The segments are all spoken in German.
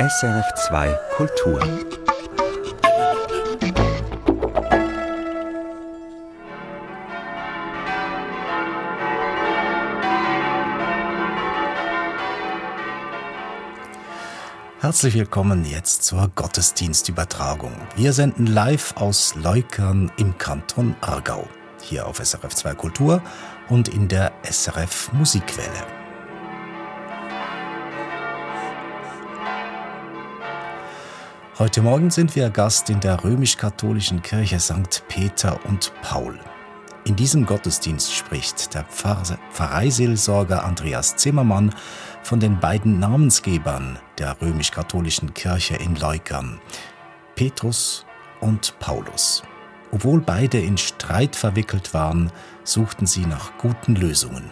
SRF2 Kultur. Herzlich willkommen jetzt zur Gottesdienstübertragung. Wir senden live aus Leukern im Kanton Aargau, hier auf SRF2 Kultur und in der SRF Musikwelle. Heute Morgen sind wir Gast in der römisch-katholischen Kirche St. Peter und Paul. In diesem Gottesdienst spricht der Pfarreiseelsorger Andreas Zimmermann von den beiden Namensgebern der römisch-katholischen Kirche in Leukern, Petrus und Paulus. Obwohl beide in Streit verwickelt waren, suchten sie nach guten Lösungen.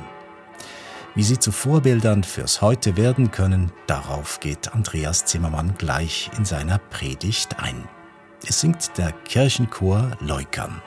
Wie sie zu Vorbildern fürs Heute werden können, darauf geht Andreas Zimmermann gleich in seiner Predigt ein. Es singt der Kirchenchor Leukern.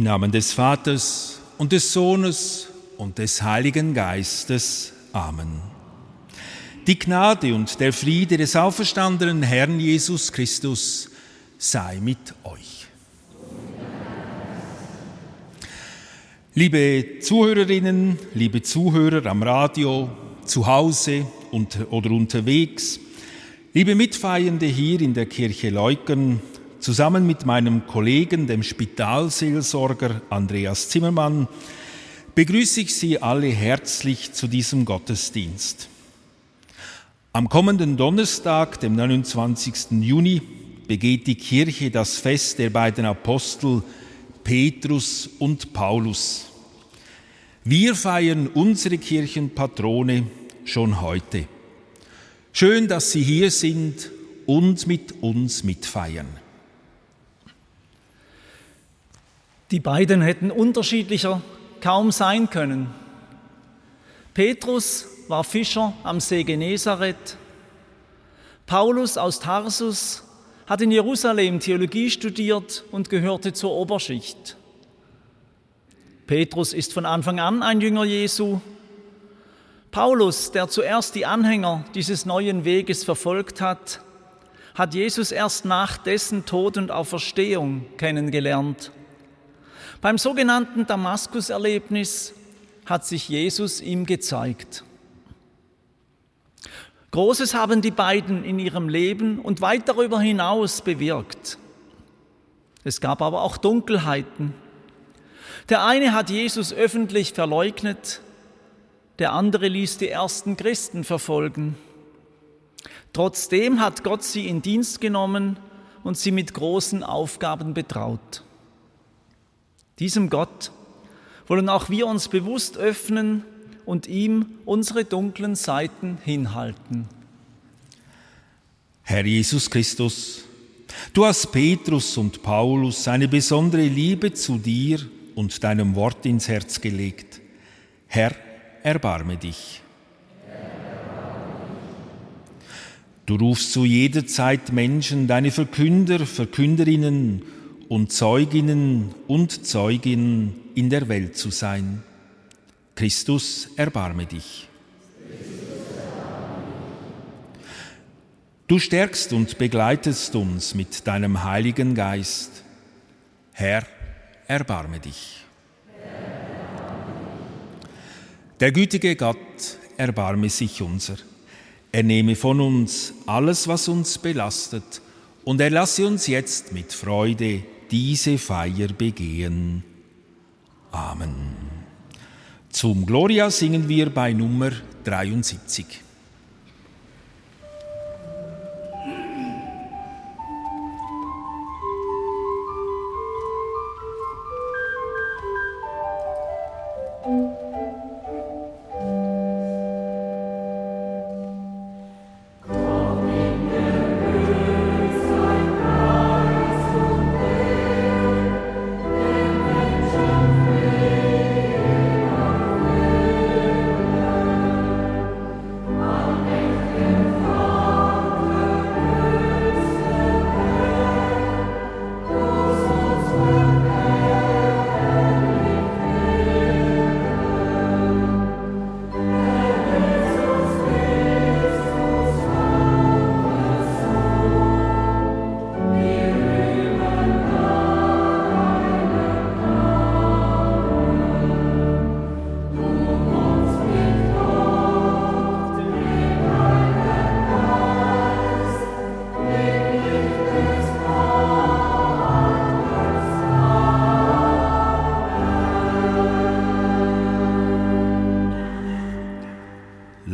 Im Namen des Vaters und des Sohnes und des Heiligen Geistes. Amen. Die Gnade und der Friede des auferstandenen Herrn Jesus Christus sei mit euch. Liebe Zuhörerinnen, liebe Zuhörer am Radio, zu Hause oder unterwegs, liebe Mitfeiernde hier in der Kirche Leukern, Zusammen mit meinem Kollegen, dem Spitalseelsorger Andreas Zimmermann, begrüße ich Sie alle herzlich zu diesem Gottesdienst. Am kommenden Donnerstag, dem 29. Juni, begeht die Kirche das Fest der beiden Apostel Petrus und Paulus. Wir feiern unsere Kirchenpatrone schon heute. Schön, dass Sie hier sind und mit uns mitfeiern. Die beiden hätten unterschiedlicher kaum sein können. Petrus war Fischer am See Genezareth. Paulus aus Tarsus hat in Jerusalem Theologie studiert und gehörte zur Oberschicht. Petrus ist von Anfang an ein Jünger Jesu. Paulus, der zuerst die Anhänger dieses neuen Weges verfolgt hat, hat Jesus erst nach dessen Tod und Auferstehung kennengelernt. Beim sogenannten Damaskus-Erlebnis hat sich Jesus ihm gezeigt. Großes haben die beiden in ihrem Leben und weit darüber hinaus bewirkt. Es gab aber auch Dunkelheiten. Der eine hat Jesus öffentlich verleugnet, der andere ließ die ersten Christen verfolgen. Trotzdem hat Gott sie in Dienst genommen und sie mit großen Aufgaben betraut. Diesem Gott wollen auch wir uns bewusst öffnen und ihm unsere dunklen Seiten hinhalten. Herr Jesus Christus, du hast Petrus und Paulus eine besondere Liebe zu dir und deinem Wort ins Herz gelegt. Herr, erbarme dich. Du rufst zu jeder Zeit Menschen, deine Verkünder, Verkünderinnen und Zeuginnen und Zeuginnen in der Welt zu sein. Christus, erbarme dich. Du stärkst und begleitest uns mit deinem Heiligen Geist. Herr, erbarme dich. Der gütige Gott erbarme sich unser. Er nehme von uns alles, was uns belastet, und er lasse uns jetzt mit Freude diese Feier begehen. Amen. Zum Gloria singen wir bei Nummer 73.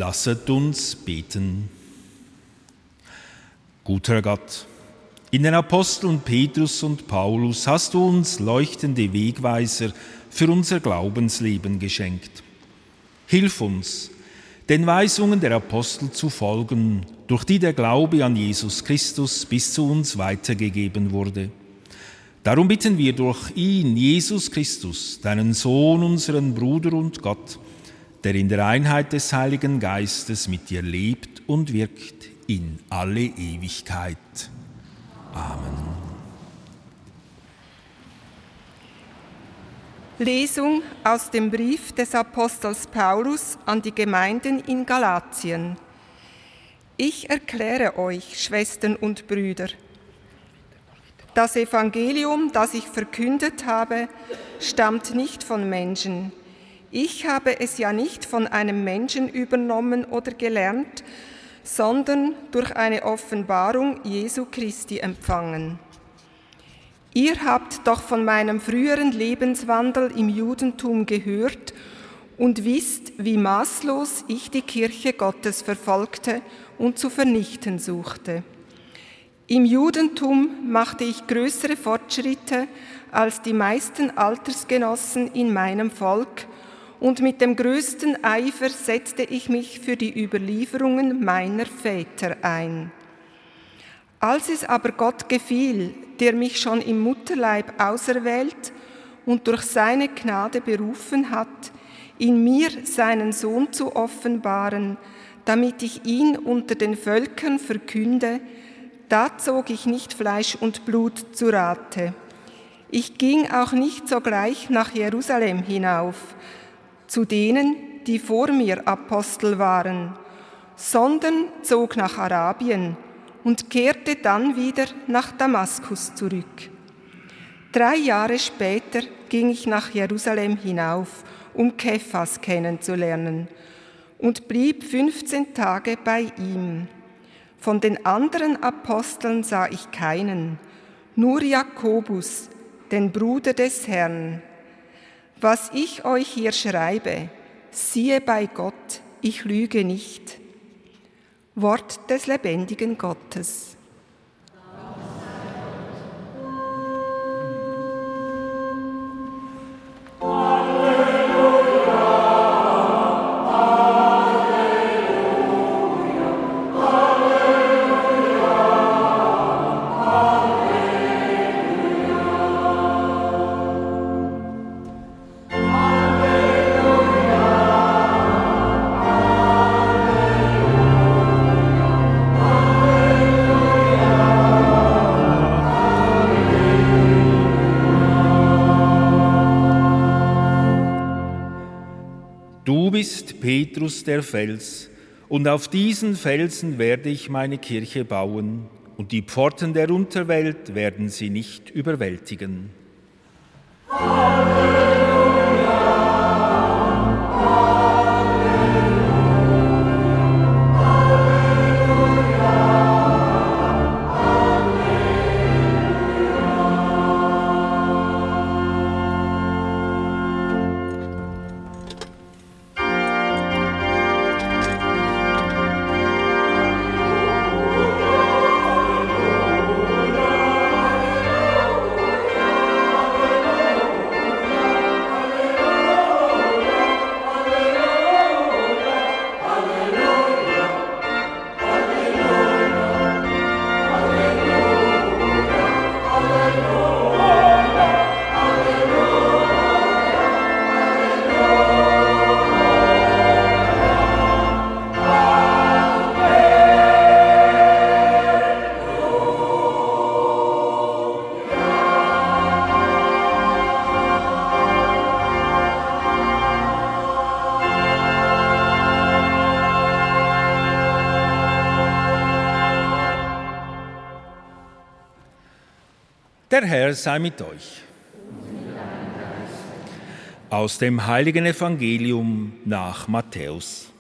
Lasset uns beten. Guter Gott, in den Aposteln Petrus und Paulus hast du uns leuchtende Wegweiser für unser Glaubensleben geschenkt. Hilf uns, den Weisungen der Apostel zu folgen, durch die der Glaube an Jesus Christus bis zu uns weitergegeben wurde. Darum bitten wir durch ihn, Jesus Christus, deinen Sohn, unseren Bruder und Gott, der in der Einheit des Heiligen Geistes mit dir lebt und wirkt in alle Ewigkeit. Amen. Lesung aus dem Brief des Apostels Paulus an die Gemeinden in Galatien. Ich erkläre euch, Schwestern und Brüder, das Evangelium, das ich verkündet habe, stammt nicht von Menschen ich habe es ja nicht von einem Menschen übernommen oder gelernt, sondern durch eine Offenbarung Jesu Christi empfangen. Ihr habt doch von meinem früheren Lebenswandel im Judentum gehört und wisst, wie maßlos ich die Kirche Gottes verfolgte und zu vernichten suchte. Im Judentum machte ich größere Fortschritte als die meisten Altersgenossen in meinem Volk und mit dem größten Eifer setzte ich mich für die Überlieferungen meiner Väter ein. Als es aber Gott gefiel, der mich schon im Mutterleib auserwählt und durch seine Gnade berufen hat, in mir seinen Sohn zu offenbaren, damit ich ihn unter den Völkern verkünde, da zog ich nicht Fleisch und Blut zu Rate. Ich ging auch nicht sogleich nach Jerusalem hinauf, zu denen, die vor mir Apostel waren, sondern zog nach Arabien und kehrte dann wieder nach Damaskus zurück. Drei Jahre später ging ich nach Jerusalem hinauf, um Kephas kennenzulernen, und blieb 15 Tage bei ihm. Von den anderen Aposteln sah ich keinen, nur Jakobus, den Bruder des Herrn. Was ich euch hier schreibe, siehe bei Gott, ich lüge nicht. Wort des lebendigen Gottes. Petrus der Fels, und auf diesen Felsen werde ich meine Kirche bauen, und die Pforten der Unterwelt werden sie nicht überwältigen. Amen. Der Herr sei mit euch. Aus dem heiligen Evangelium nach Matthäus.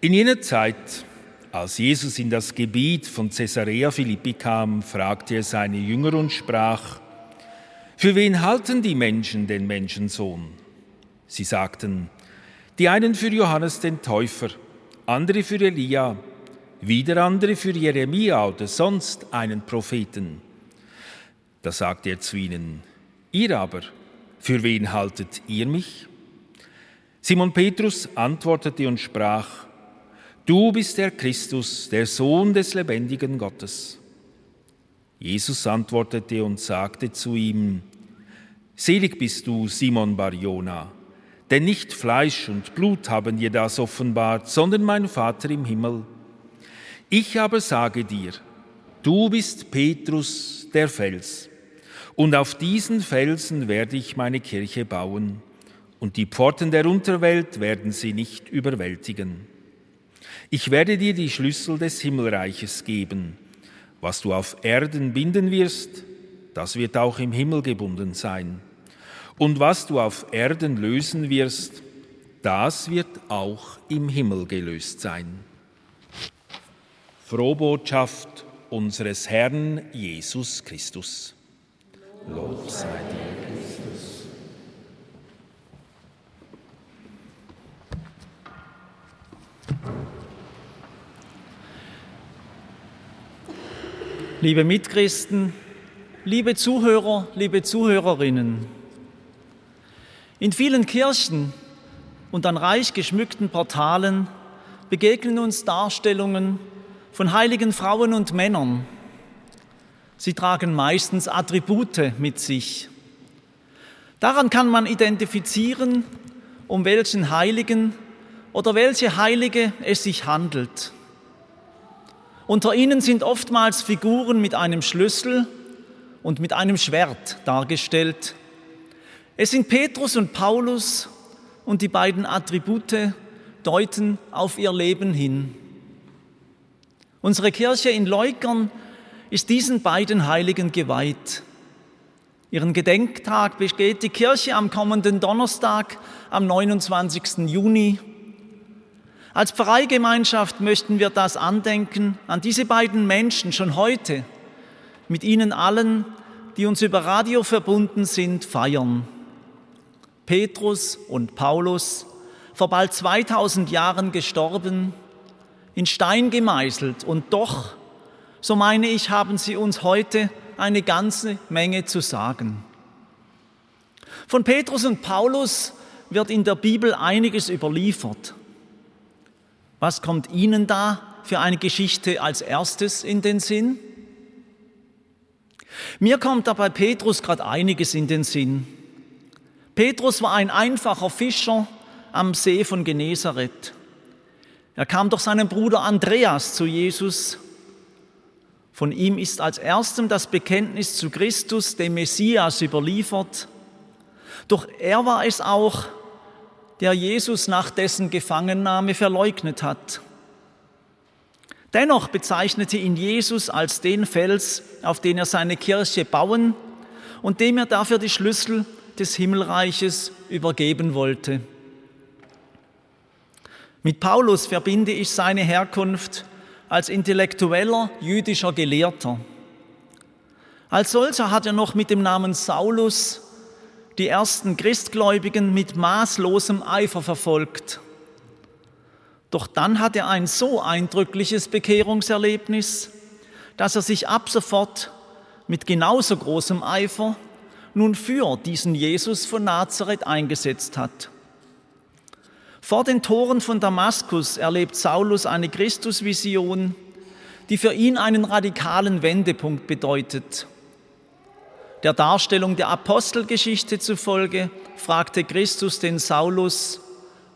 In jener Zeit, als Jesus in das Gebiet von Caesarea Philippi kam, fragte er seine Jünger und sprach, Für wen halten die Menschen den Menschensohn? Sie sagten, die einen für Johannes den Täufer, andere für Elia, wieder andere für Jeremia oder sonst einen Propheten. Da sagte er zu ihnen, ihr aber, für wen haltet ihr mich? Simon Petrus antwortete und sprach, Du bist der Christus, der Sohn des lebendigen Gottes. Jesus antwortete und sagte zu ihm, Selig bist du, Simon Barjona, denn nicht Fleisch und Blut haben dir das offenbart, sondern mein Vater im Himmel. Ich aber sage dir, du bist Petrus der Fels, und auf diesen Felsen werde ich meine Kirche bauen, und die Pforten der Unterwelt werden sie nicht überwältigen. Ich werde dir die Schlüssel des Himmelreiches geben. Was du auf Erden binden wirst, das wird auch im Himmel gebunden sein. Und was du auf Erden lösen wirst, das wird auch im Himmel gelöst sein. Frohbotschaft unseres Herrn Jesus Christus. Lob sei dir, Christus. Liebe Mitchristen, liebe Zuhörer, liebe Zuhörerinnen, In vielen Kirchen und an reich geschmückten Portalen begegnen uns Darstellungen von heiligen Frauen und Männern. Sie tragen meistens Attribute mit sich. Daran kann man identifizieren, um welchen Heiligen oder welche Heilige es sich handelt. Unter ihnen sind oftmals Figuren mit einem Schlüssel und mit einem Schwert dargestellt. Es sind Petrus und Paulus und die beiden Attribute deuten auf ihr Leben hin. Unsere Kirche in Leukern ist diesen beiden Heiligen geweiht. Ihren Gedenktag begeht die Kirche am kommenden Donnerstag, am 29. Juni. Als Pfarreigemeinschaft möchten wir das Andenken an diese beiden Menschen schon heute mit Ihnen allen, die uns über Radio verbunden sind, feiern. Petrus und Paulus, vor bald 2000 Jahren gestorben, in Stein gemeißelt und doch, so meine ich, haben sie uns heute eine ganze Menge zu sagen. Von Petrus und Paulus wird in der Bibel einiges überliefert. Was kommt Ihnen da für eine Geschichte als erstes in den Sinn? Mir kommt da bei Petrus gerade einiges in den Sinn. Petrus war ein einfacher Fischer am See von Genezareth. Er kam durch seinen Bruder Andreas zu Jesus. Von ihm ist als erstem das Bekenntnis zu Christus, dem Messias, überliefert. Doch er war es auch, der Jesus nach dessen Gefangennahme verleugnet hat. Dennoch bezeichnete ihn Jesus als den Fels, auf den er seine Kirche bauen und dem er dafür die Schlüssel des Himmelreiches übergeben wollte. Mit Paulus verbinde ich seine Herkunft als intellektueller jüdischer Gelehrter. Als solcher hat er noch mit dem Namen Saulus die ersten Christgläubigen mit maßlosem Eifer verfolgt. Doch dann hat er ein so eindrückliches Bekehrungserlebnis, dass er sich ab sofort mit genauso großem Eifer nun für diesen Jesus von Nazareth eingesetzt hat. Vor den Toren von Damaskus erlebt Saulus eine Christusvision, die für ihn einen radikalen Wendepunkt bedeutet. Der Darstellung der Apostelgeschichte zufolge fragte Christus den Saulus,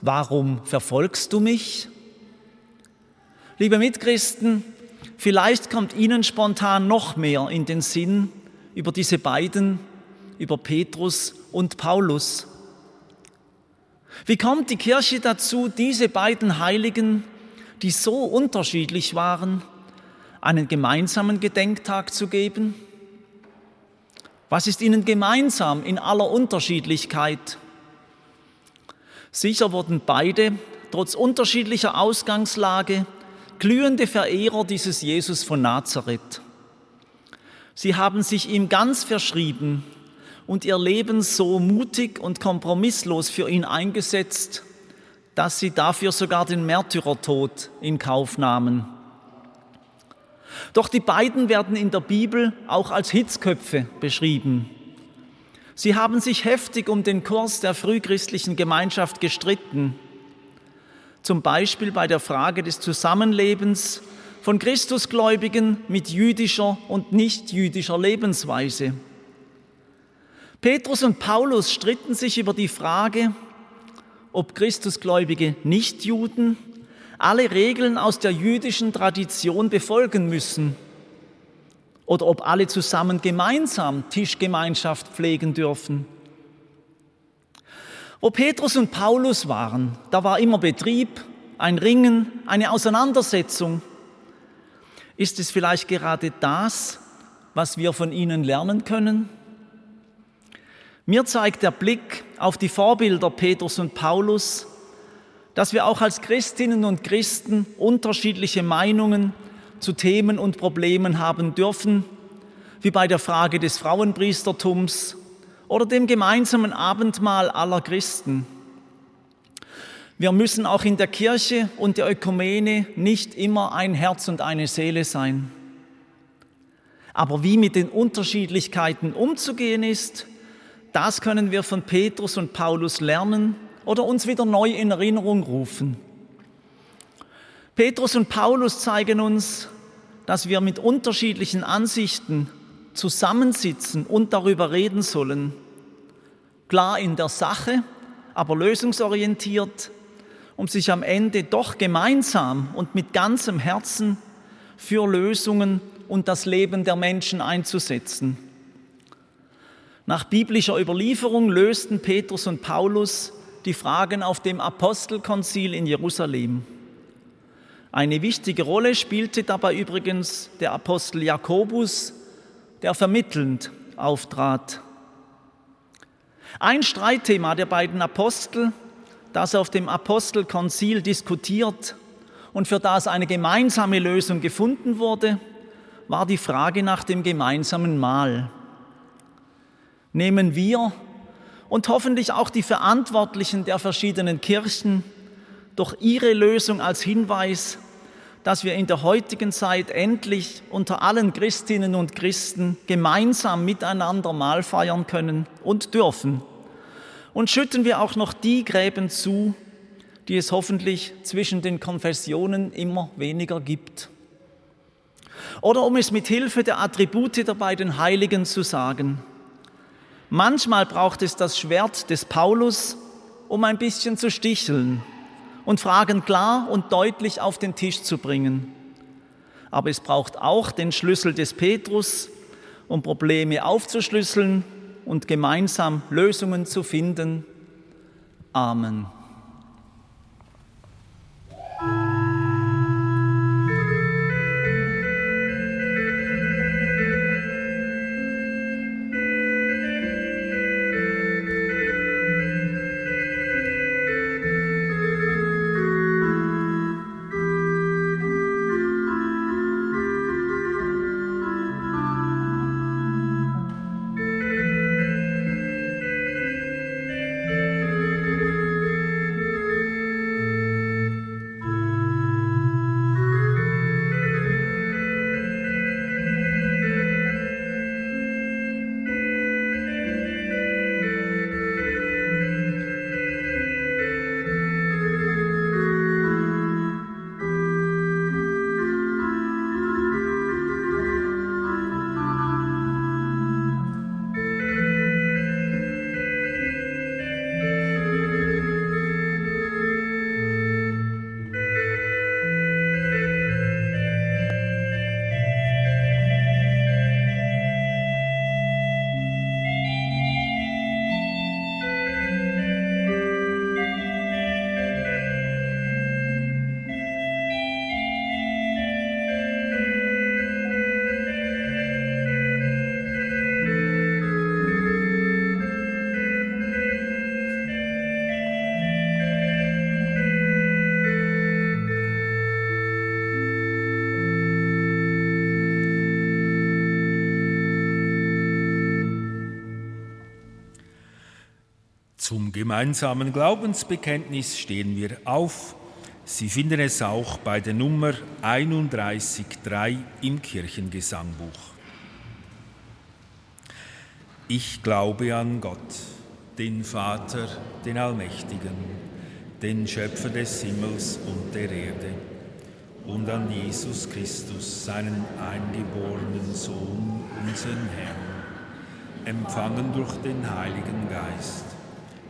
warum verfolgst du mich? Liebe Mitchristen, vielleicht kommt Ihnen spontan noch mehr in den Sinn über diese beiden, über Petrus und Paulus. Wie kommt die Kirche dazu, diese beiden Heiligen, die so unterschiedlich waren, einen gemeinsamen Gedenktag zu geben? Was ist ihnen gemeinsam in aller Unterschiedlichkeit? Sicher wurden beide, trotz unterschiedlicher Ausgangslage, glühende Verehrer dieses Jesus von Nazareth. Sie haben sich ihm ganz verschrieben und ihr Leben so mutig und kompromisslos für ihn eingesetzt, dass sie dafür sogar den Märtyrertod in Kauf nahmen. Doch die beiden werden in der Bibel auch als Hitzköpfe beschrieben. Sie haben sich heftig um den Kurs der frühchristlichen Gemeinschaft gestritten, zum Beispiel bei der Frage des Zusammenlebens von Christusgläubigen mit jüdischer und nichtjüdischer Lebensweise. Petrus und Paulus stritten sich über die Frage, ob Christusgläubige Nichtjuden alle Regeln aus der jüdischen Tradition befolgen müssen oder ob alle zusammen gemeinsam Tischgemeinschaft pflegen dürfen. Wo Petrus und Paulus waren, da war immer Betrieb, ein Ringen, eine Auseinandersetzung. Ist es vielleicht gerade das, was wir von ihnen lernen können? Mir zeigt der Blick auf die Vorbilder Petrus und Paulus, dass wir auch als Christinnen und Christen unterschiedliche Meinungen zu Themen und Problemen haben dürfen, wie bei der Frage des Frauenpriestertums oder dem gemeinsamen Abendmahl aller Christen. Wir müssen auch in der Kirche und der Ökumene nicht immer ein Herz und eine Seele sein. Aber wie mit den Unterschiedlichkeiten umzugehen ist, Das können wir von Petrus und Paulus lernen oder uns wieder neu in Erinnerung rufen. Petrus und Paulus zeigen uns, dass wir mit unterschiedlichen Ansichten zusammensitzen und darüber reden sollen. Klar in der Sache, aber lösungsorientiert, um sich am Ende doch gemeinsam und mit ganzem Herzen für Lösungen und das Leben der Menschen einzusetzen. Nach biblischer Überlieferung lösten Petrus und Paulus die Fragen auf dem Apostelkonzil in Jerusalem. Eine wichtige Rolle spielte dabei übrigens der Apostel Jakobus, der vermittelnd auftrat. Ein Streitthema der beiden Apostel, das auf dem Apostelkonzil diskutiert und für das eine gemeinsame Lösung gefunden wurde, war die Frage nach dem gemeinsamen Mahl nehmen wir und hoffentlich auch die Verantwortlichen der verschiedenen Kirchen durch ihre Lösung als Hinweis, dass wir in der heutigen Zeit endlich unter allen Christinnen und Christen gemeinsam miteinander Mahl feiern können und dürfen. Und schütten wir auch noch die Gräben zu, die es hoffentlich zwischen den Konfessionen immer weniger gibt. Oder um es mit Hilfe der Attribute der beiden Heiligen zu sagen, Manchmal braucht es das Schwert des Paulus, um ein bisschen zu sticheln und Fragen klar und deutlich auf den Tisch zu bringen. Aber es braucht auch den Schlüssel des Petrus, um Probleme aufzuschlüsseln und gemeinsam Lösungen zu finden. Amen. Gemeinsamen Glaubensbekenntnis stehen wir auf. Sie finden es auch bei der Nummer 31.3 im Kirchengesangbuch. Ich glaube an Gott, den Vater, den Allmächtigen, den Schöpfer des Himmels und der Erde, und an Jesus Christus, seinen eingeborenen Sohn, unseren Herrn, empfangen durch den Heiligen Geist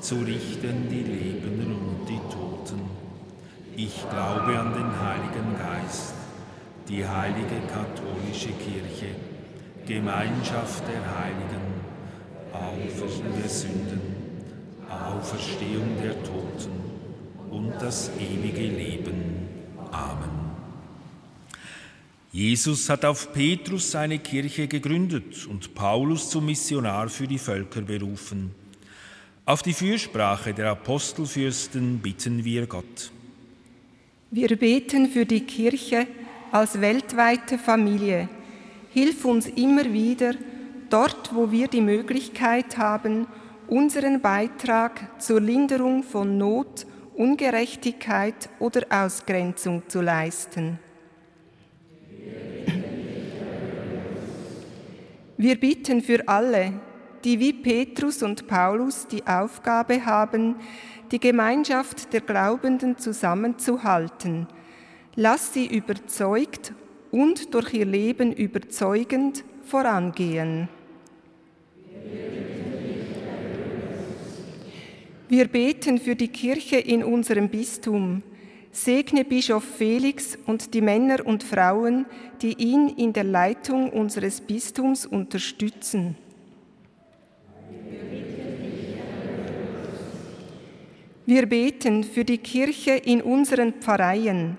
zu richten die Lebenden und die Toten. Ich glaube an den Heiligen Geist, die heilige katholische Kirche, Gemeinschaft der Heiligen, Auflösung der Sünden, Auferstehung der Toten und das ewige Leben. Amen. Jesus hat auf Petrus seine Kirche gegründet und Paulus zum Missionar für die Völker berufen. Auf die Fürsprache der Apostelfürsten bitten wir Gott. Wir beten für die Kirche als weltweite Familie. Hilf uns immer wieder, dort, wo wir die Möglichkeit haben, unseren Beitrag zur Linderung von Not, Ungerechtigkeit oder Ausgrenzung zu leisten. Wir bitten für alle, die wie Petrus und Paulus die Aufgabe haben, die Gemeinschaft der Glaubenden zusammenzuhalten. Lass sie überzeugt und durch ihr Leben überzeugend vorangehen. Wir beten für die Kirche in unserem Bistum. Segne Bischof Felix und die Männer und Frauen, die ihn in der Leitung unseres Bistums unterstützen. Wir beten für die Kirche in unseren Pfarreien.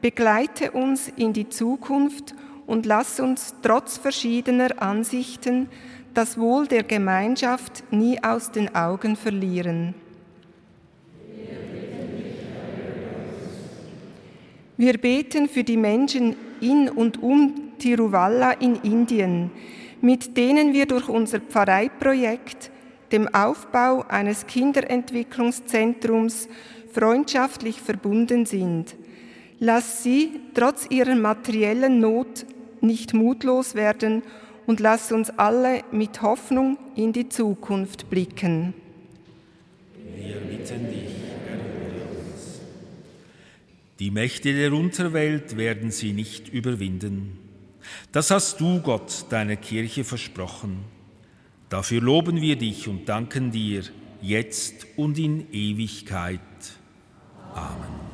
Begleite uns in die Zukunft und lass uns trotz verschiedener Ansichten das Wohl der Gemeinschaft nie aus den Augen verlieren. Wir beten für die Menschen in und um Tiruvalla in Indien, mit denen wir durch unser Pfarreiprojekt, dem Aufbau eines Kinderentwicklungszentrums, freundschaftlich verbunden sind. Lass sie trotz ihrer materiellen Not nicht mutlos werden und lass uns alle mit Hoffnung in die Zukunft blicken. Wir bitten dich. Die Mächte der Unterwelt werden sie nicht überwinden. Das hast du, Gott, deiner Kirche versprochen. Dafür loben wir dich und danken dir jetzt und in Ewigkeit. Amen.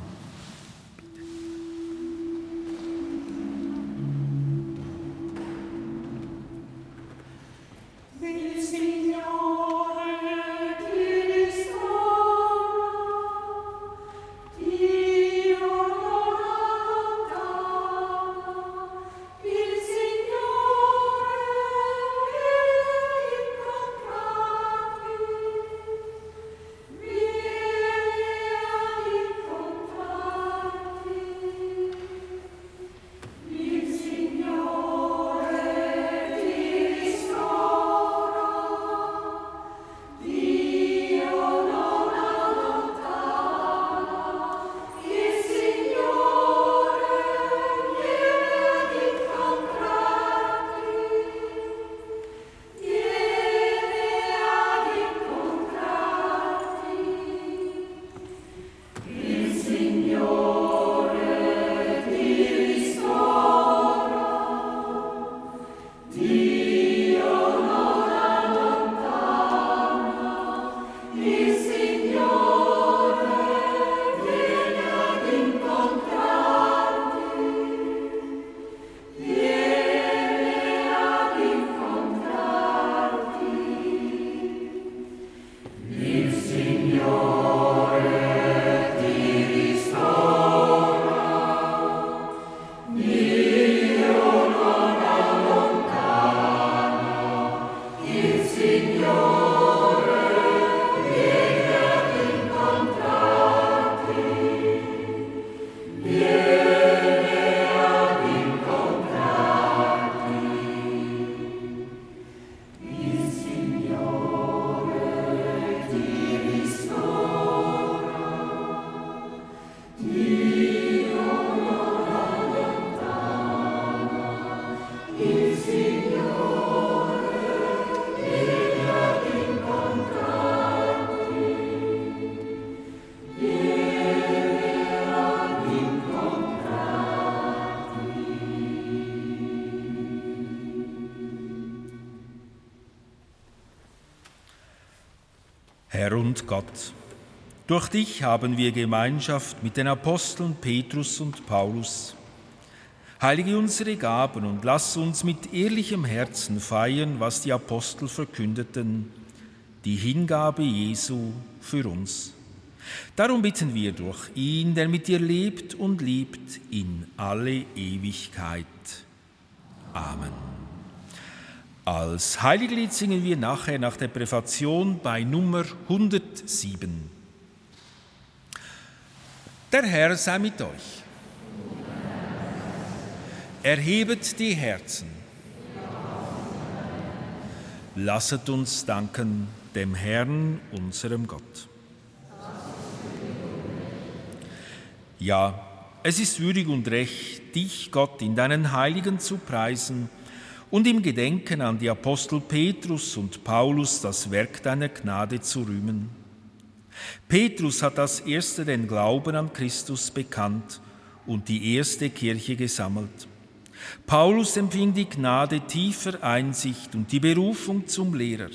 Herr und Gott, durch dich haben wir Gemeinschaft mit den Aposteln Petrus und Paulus. Heilige unsere Gaben und lass uns mit ehrlichem Herzen feiern, was die Apostel verkündeten, die Hingabe Jesu für uns. Darum bitten wir durch ihn, der mit dir lebt und liebt in alle Ewigkeit. Amen. Als Heiliglied singen wir nachher nach der Präfation bei Nummer 107. Der Herr sei mit euch. Erhebet die Herzen. Lasset uns danken dem Herrn, unserem Gott. Ja, es ist würdig und recht, dich, Gott, in deinen Heiligen zu preisen und im Gedenken an die Apostel Petrus und Paulus das Werk deiner Gnade zu rühmen. Petrus hat als erster den Glauben an Christus bekannt und die erste Kirche gesammelt. Paulus empfing die Gnade tiefer Einsicht und die Berufung zum Lehrer.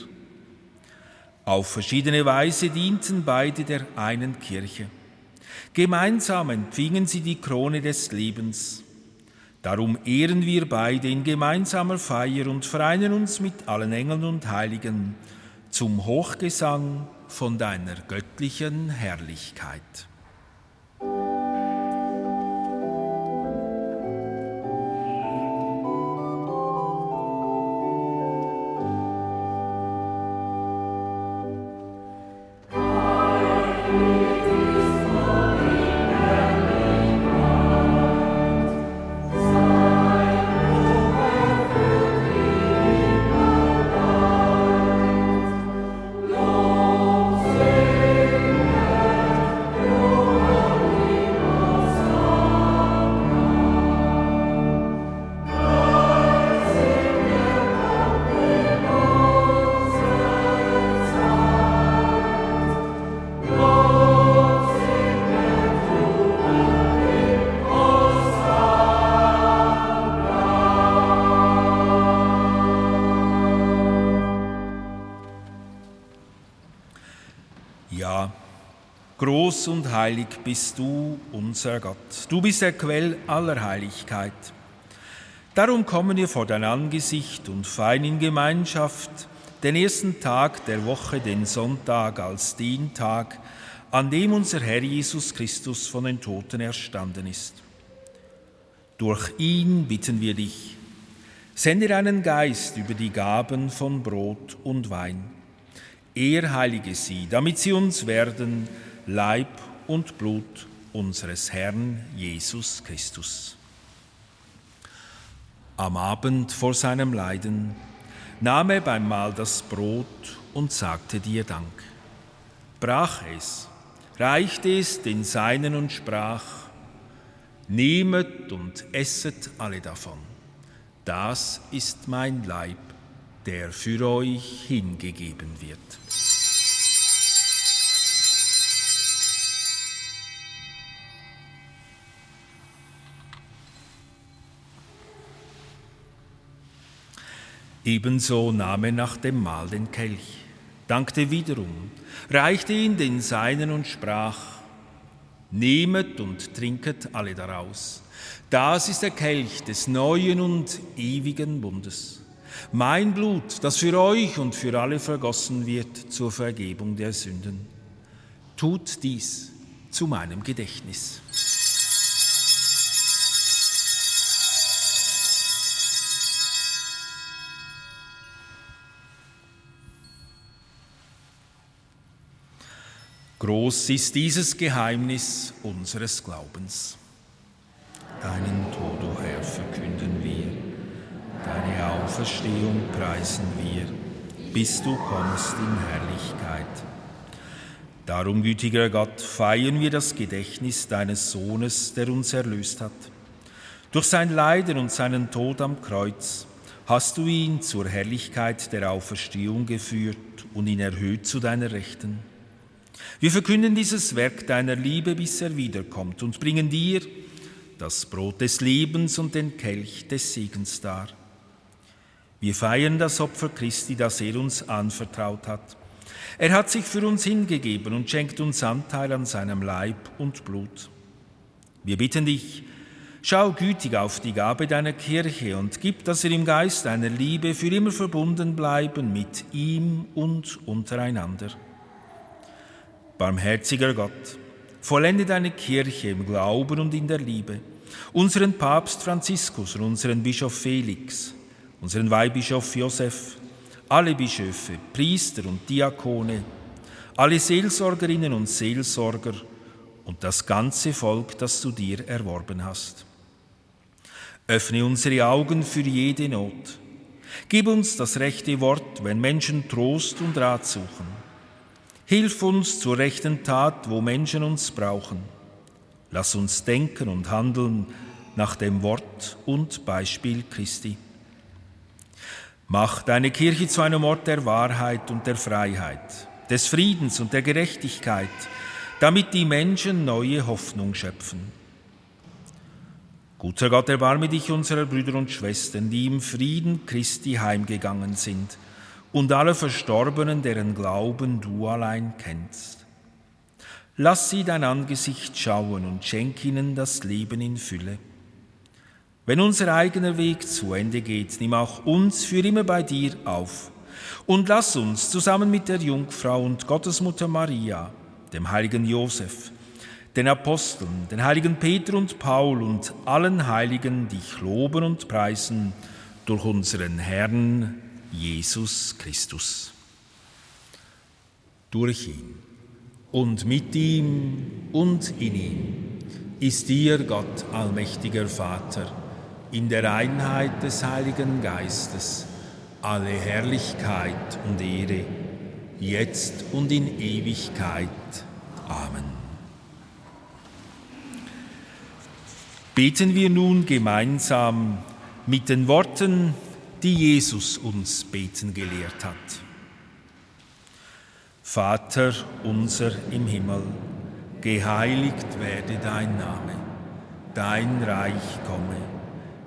Auf verschiedene Weise dienten beide der einen Kirche. Gemeinsam empfingen sie die Krone des Lebens. Darum ehren wir beide in gemeinsamer Feier und vereinen uns mit allen Engeln und Heiligen zum Hochgesang von deiner göttlichen Herrlichkeit. Groß und heilig bist du, unser Gott. Du bist der Quell aller Heiligkeit. Darum kommen wir vor dein Angesicht und feiern in Gemeinschaft den ersten Tag der Woche, den Sonntag, als den Tag, an dem unser Herr Jesus Christus von den Toten erstanden ist. Durch ihn bitten wir dich, sende deinen Geist über die Gaben von Brot und Wein. Er heilige sie, damit sie uns werden, Leib und Blut unseres Herrn Jesus Christus. Am Abend vor seinem Leiden nahm er beim Mahl das Brot und sagte dir Dank, brach es, reichte es den Seinen und sprach, Nehmet und esset alle davon. Das ist mein Leib, der für euch hingegeben wird. Ebenso nahm er nach dem Mahl den Kelch, dankte wiederum, reichte ihn den Seinen und sprach, Nehmet und trinket alle daraus. Das ist der Kelch des neuen und ewigen Bundes. Mein Blut, das für euch und für alle vergossen wird zur Vergebung der Sünden. Tut dies zu meinem Gedächtnis. Groß ist dieses Geheimnis unseres Glaubens. Deinen Tod, o Herr, verkünden wir, deine Auferstehung preisen wir, bis du kommst in Herrlichkeit. Darum, gütiger Gott, feiern wir das Gedächtnis deines Sohnes, der uns erlöst hat. Durch sein Leiden und seinen Tod am Kreuz hast du ihn zur Herrlichkeit der Auferstehung geführt und ihn erhöht zu deiner Rechten. Wir verkünden dieses Werk deiner Liebe, bis er wiederkommt und bringen dir das Brot des Lebens und den Kelch des Segens dar. Wir feiern das Opfer Christi, das er uns anvertraut hat. Er hat sich für uns hingegeben und schenkt uns Anteil an seinem Leib und Blut. Wir bitten dich, schau gütig auf die Gabe deiner Kirche und gib, dass wir im Geist deiner Liebe für immer verbunden bleiben mit ihm und untereinander. Barmherziger Gott, vollende deine Kirche im Glauben und in der Liebe, unseren Papst Franziskus und unseren Bischof Felix, unseren Weihbischof Josef, alle Bischöfe, Priester und Diakone, alle Seelsorgerinnen und Seelsorger und das ganze Volk, das du dir erworben hast. Öffne unsere Augen für jede Not. Gib uns das rechte Wort, wenn Menschen Trost und Rat suchen. Hilf uns zur rechten Tat, wo Menschen uns brauchen. Lass uns denken und handeln nach dem Wort und Beispiel Christi. Mach deine Kirche zu einem Ort der Wahrheit und der Freiheit, des Friedens und der Gerechtigkeit, damit die Menschen neue Hoffnung schöpfen. Guter Gott, erbarme dich unserer Brüder und Schwestern, die im Frieden Christi heimgegangen sind, und aller Verstorbenen, deren Glauben du allein kennst. Lass sie dein Angesicht schauen und schenk ihnen das Leben in Fülle. Wenn unser eigener Weg zu Ende geht, nimm auch uns für immer bei dir auf und lass uns zusammen mit der Jungfrau und Gottesmutter Maria, dem heiligen Josef, den Aposteln, den heiligen Peter und Paul und allen Heiligen dich loben und preisen durch unseren Herrn Jesus Christus. Durch ihn und mit ihm und in ihm ist dir Gott allmächtiger Vater in der Einheit des Heiligen Geistes alle Herrlichkeit und Ehre, jetzt und in Ewigkeit. Amen. Beten wir nun gemeinsam mit den Worten, die Jesus uns beten gelehrt hat. Vater unser im Himmel, geheiligt werde dein Name, dein Reich komme,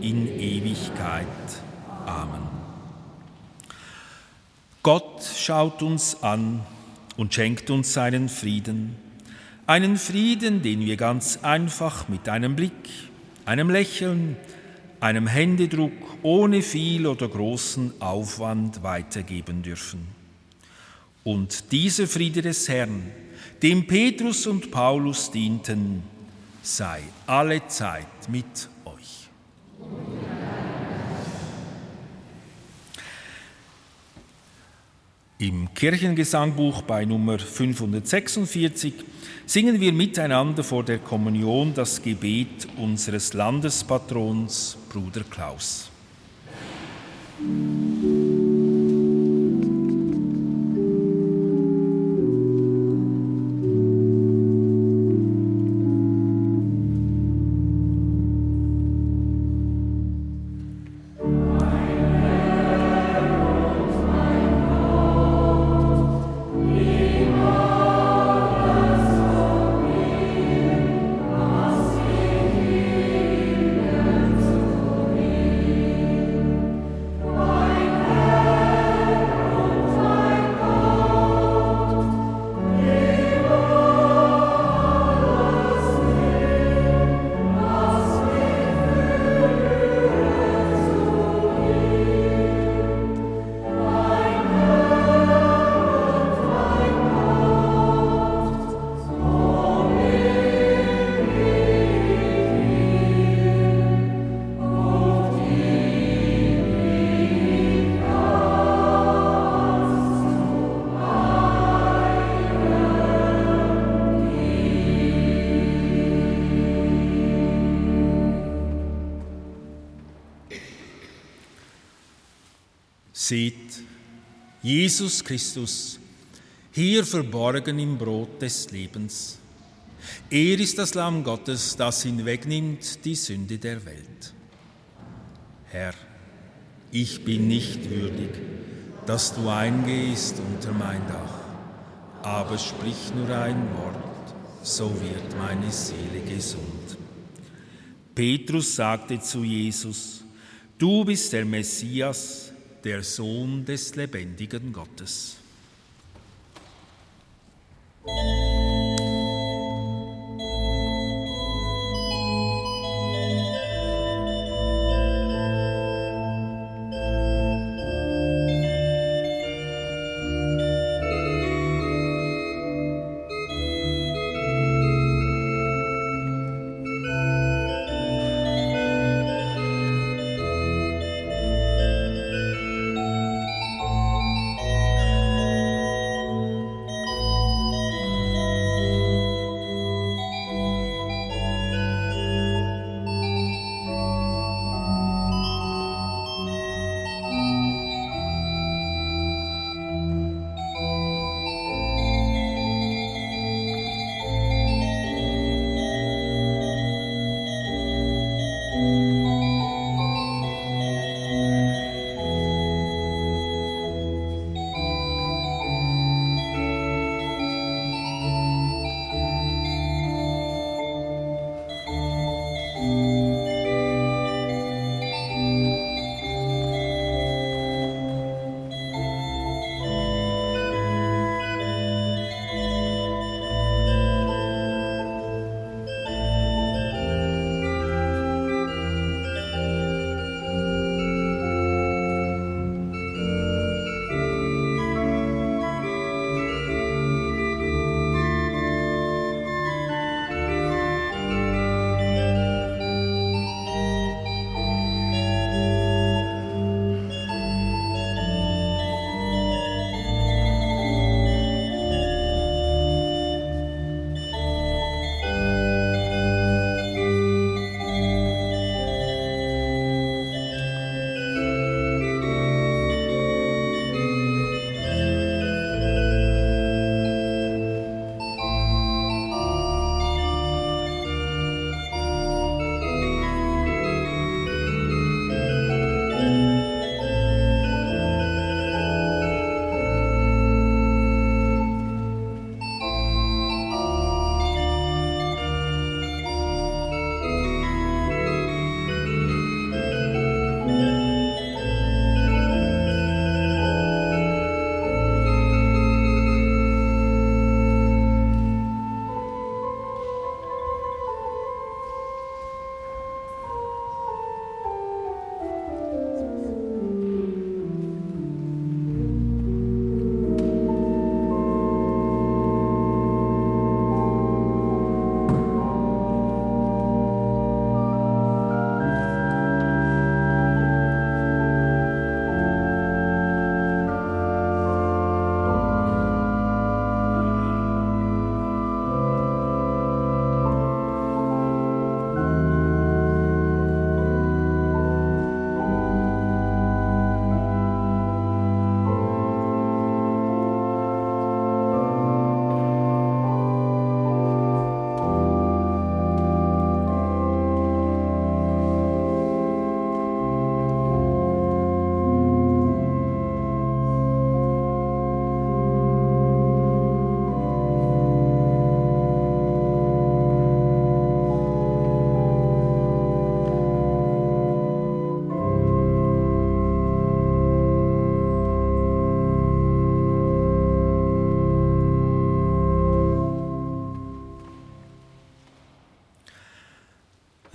in Ewigkeit. Amen. Gott schaut uns an und schenkt uns seinen Frieden, einen Frieden, den wir ganz einfach mit einem Blick, einem Lächeln, einem Händedruck ohne viel oder großen Aufwand weitergeben dürfen. Und dieser Friede des Herrn, dem Petrus und Paulus dienten, sei alle Zeit mit. Im Kirchengesangbuch bei Nummer 546 singen wir miteinander vor der Kommunion das Gebet unseres Landespatrons Bruder Klaus. Seht, Jesus Christus, hier verborgen im Brot des Lebens. Er ist das Lamm Gottes, das hinwegnimmt die Sünde der Welt. Herr, ich bin nicht würdig, dass du eingehst unter mein Dach, aber sprich nur ein Wort, so wird meine Seele gesund. Petrus sagte zu Jesus, du bist der Messias, der Sohn des lebendigen Gottes.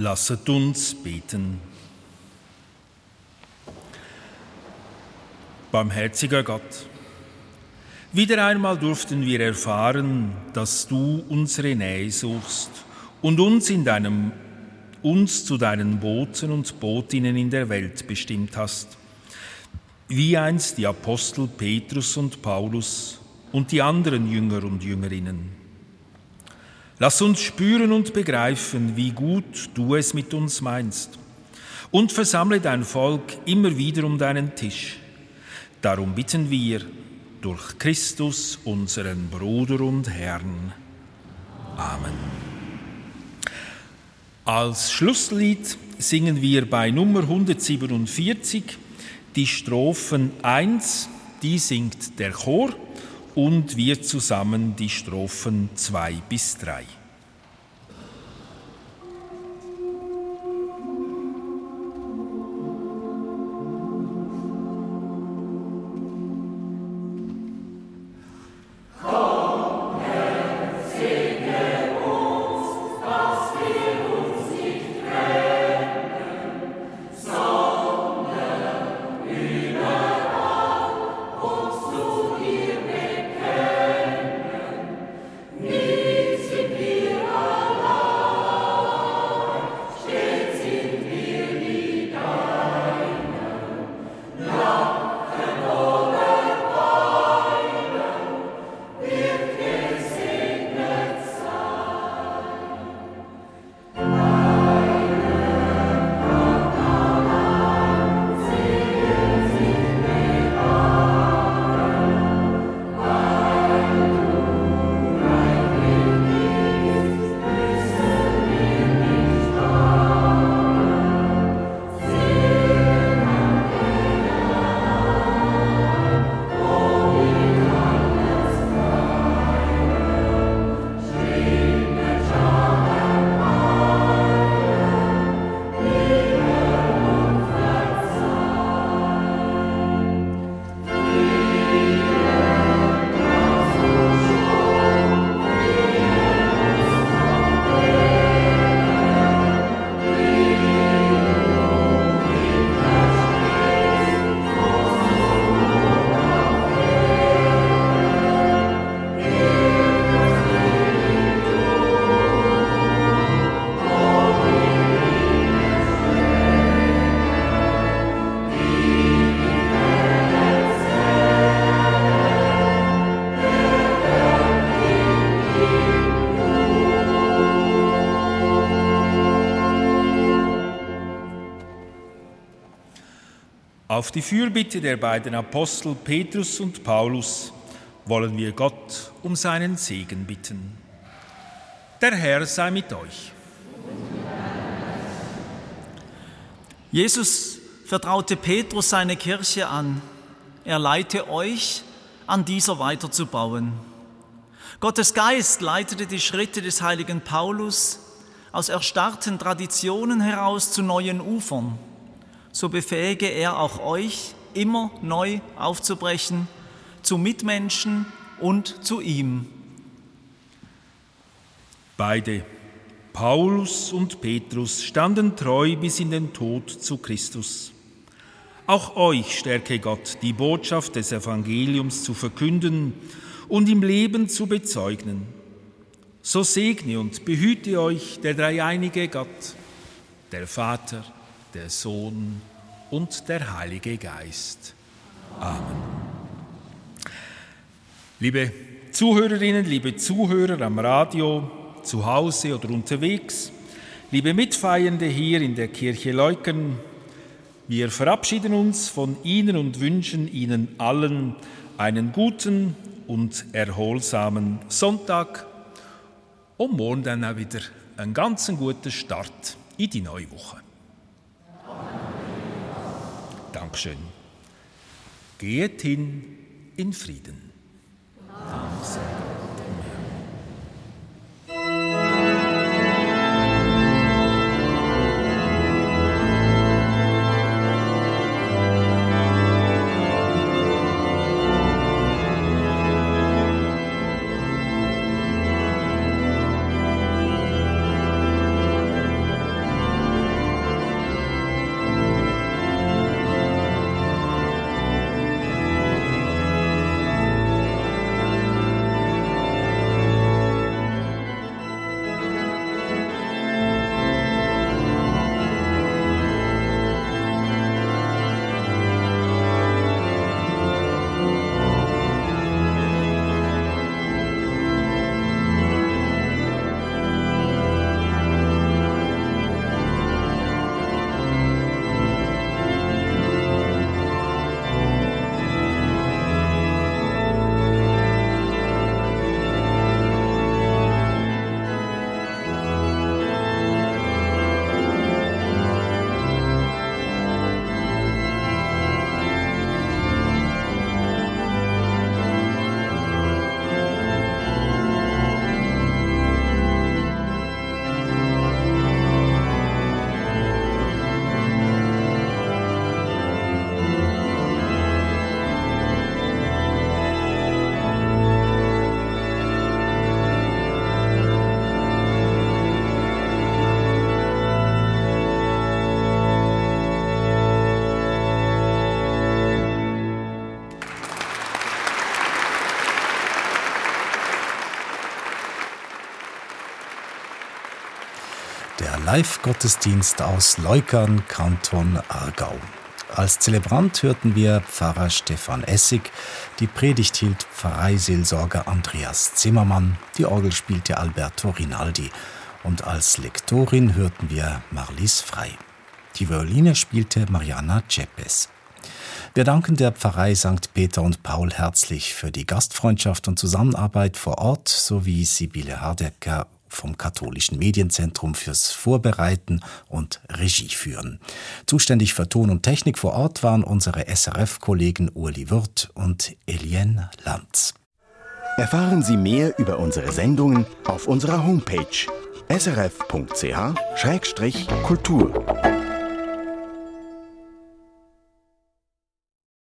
Lasset uns beten. Barmherziger Gott, wieder einmal durften wir erfahren, dass du unsere Nähe suchst und uns, in deinem, uns zu deinen Boten und Botinnen in der Welt bestimmt hast, wie einst die Apostel Petrus und Paulus und die anderen Jünger und Jüngerinnen. Lass uns spüren und begreifen, wie gut du es mit uns meinst. Und versammle dein Volk immer wieder um deinen Tisch. Darum bitten wir durch Christus, unseren Bruder und Herrn. Amen. Als Schlusslied singen wir bei Nummer 147 die Strophen 1, die singt der Chor und wir zusammen die Strophen 2 bis 3. Auf die Fürbitte der beiden Apostel Petrus und Paulus wollen wir Gott um seinen Segen bitten. Der Herr sei mit euch. Jesus vertraute Petrus seine Kirche an. Er leite euch, an dieser weiterzubauen. Gottes Geist leitete die Schritte des heiligen Paulus aus erstarrten Traditionen heraus zu neuen Ufern. So befähige er auch euch, immer neu aufzubrechen, zu Mitmenschen und zu ihm. Beide, Paulus und Petrus, standen treu bis in den Tod zu Christus. Auch euch stärke Gott, die Botschaft des Evangeliums zu verkünden und im Leben zu bezeugen. So segne und behüte euch der dreieinige Gott, der Vater, der Sohn und der Heilige Geist. Amen. Liebe Zuhörerinnen, liebe Zuhörer am Radio, zu Hause oder unterwegs, liebe Mitfeiernde hier in der Kirche Leukern, wir verabschieden uns von Ihnen und wünschen Ihnen allen einen guten und erholsamen Sonntag und morgen dann auch wieder einen ganz guten Start in die neue Woche. Dankeschön. Geht hin in Frieden. Danke. Live-Gottesdienst aus Leukern, Kanton Aargau. Als Zelebrant hörten wir Pfarrer Stefan Essig, die Predigt hielt Pfarreiseelsorger Andreas Zimmermann, die Orgel spielte Alberto Rinaldi und als Lektorin hörten wir Marlies Frei. Die Violine spielte Mariana Cepes. Wir danken der Pfarrei St. Peter und Paul herzlich für die Gastfreundschaft und Zusammenarbeit vor Ort sowie Sibylle Hardecker vom Katholischen Medienzentrum fürs Vorbereiten und Regie führen. Zuständig für Ton und Technik vor Ort waren unsere SRF-Kollegen Uli Wirth und Eliane Lanz. Erfahren Sie mehr über unsere Sendungen auf unserer Homepage srf.ch-kultur.